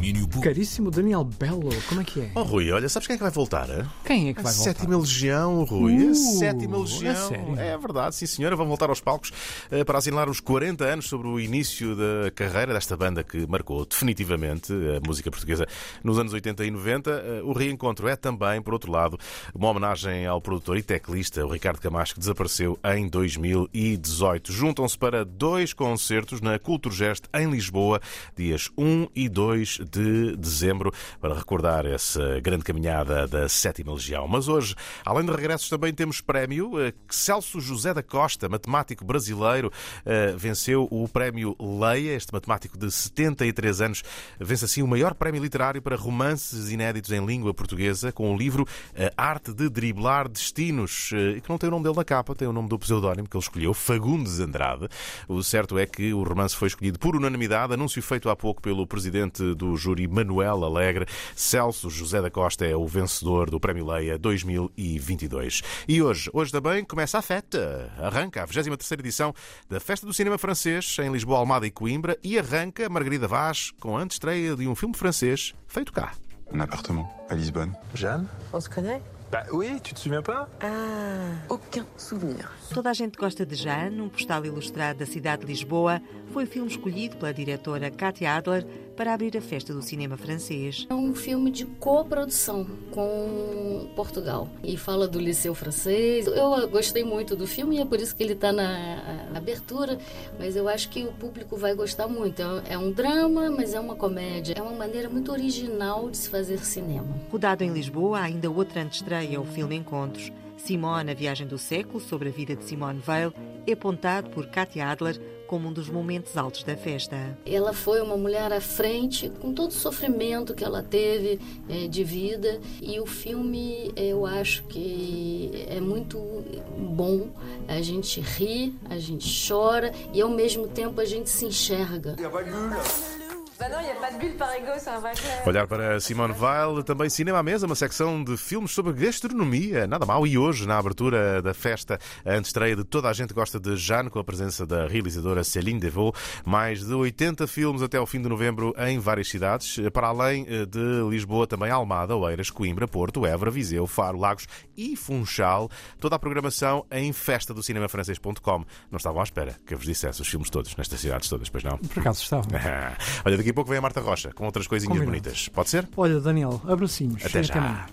domínio público. Caríssimo Daniel Belo, como é que é? Oh, Rui, olha, sabes quem é que vai voltar? Quem é que A vai voltar? Sétima Legião, Rui. Uh, a Sétima a Legião. sério? É verdade, sim senhora. Vão voltar aos palcos eh, para assinalar os 40 anos sobre o início da carreira desta banda que marcou definitivamente a música portuguesa nos anos 80 e 90. Eh, O reencontro é também, por outro lado, uma homenagem ao produtor e teclista, o Ricardo Camacho, que desapareceu em 2018. Juntam-se para dois concertos na Culturgest em Lisboa, dias 1 e 2 de dezembro, para recordar essa grande caminhada da Sétima Legião. Mas hoje, além de regressos, também temos prémio. eh, Celso José da Costa, matemático brasileiro, eh, venceu o prémio Leia. Este matemático de 73 anos vence assim o maior prémio literário para romances inéditos em língua portuguesa, com o livro A Arte de Driblar Destinos, eh, que não tem o nome dele na capa, tem o nome do pseudónimo que ele escolheu, Fagundes Andrade. O certo é que o romance foi escolhido por unanimidade, anúncio feito há pouco pelo presidente do júri, Manuel Alegre. Celso José da Costa é o vencedor do Prémio Leia 2022. E hoje, hoje também, começa a festa. Arranca a 23ª edição da Festa do Cinema Francês em Lisboa, Almada e Coimbra e arranca Margarida Vaz com a antestreia de um filme francês feito cá. Un appartement à Lisbonne. Jeanne On se connaît Bah oui, tu te souviens pas Ah, aucun souvenir. Toda a gente gosta de Jeanne, um postal ilustrado da cidade de Lisboa, foi o filme escolhido pela diretora Katia Adler para abrir a festa do cinema francês. É um filme de coprodução com Portugal e fala do liceu francês. Eu gostei muito do filme e é por isso que ele está na na abertura, mas eu acho que o público vai gostar muito. É um drama, mas é uma comédia. É uma maneira muito original de se fazer cinema. Rodado em Lisboa, há ainda outra antestreia, o filme Encontros. Simone, a viagem do século, sobre a vida de Simone Weil, é apontado por Katia Adler como um dos momentos altos da festa. Ela foi uma mulher à frente, com todo o sofrimento que ela teve eh, de vida. E o filme, eh, eu acho que é muito bom. A gente ri, a gente chora e ao mesmo tempo a gente se enxerga. Bah non, il n'y a pas de bulle par ego, c'est un vrai club. Olhar para Simone Weil, também Cinema à Mesa, uma secção de filmes sobre gastronomia. Nada mal. E hoje, na abertura da festa, a antestreia de Toda a Gente Gosta de Jeanne, com a presença da realizadora Céline Devaux. Mais de 80 filmes até ao fim de novembro em várias cidades. Para além eh, de Lisboa, também Almada, Oeiras, Coimbra, Porto, Évora, Viseu, Faro, Lagos e Funchal. Toda a programação em festadocinamafrancês.com. Não estavam à espera que eu vos dissesse os filmes todos, nestas cidades todas, pois não? Por acaso estava. Olha, daqui a pouco vem a Marta Rocha com outras coisinhas Combinado. bonitas. Pode ser? Olha, Daniel, abracinhos. Até Até já.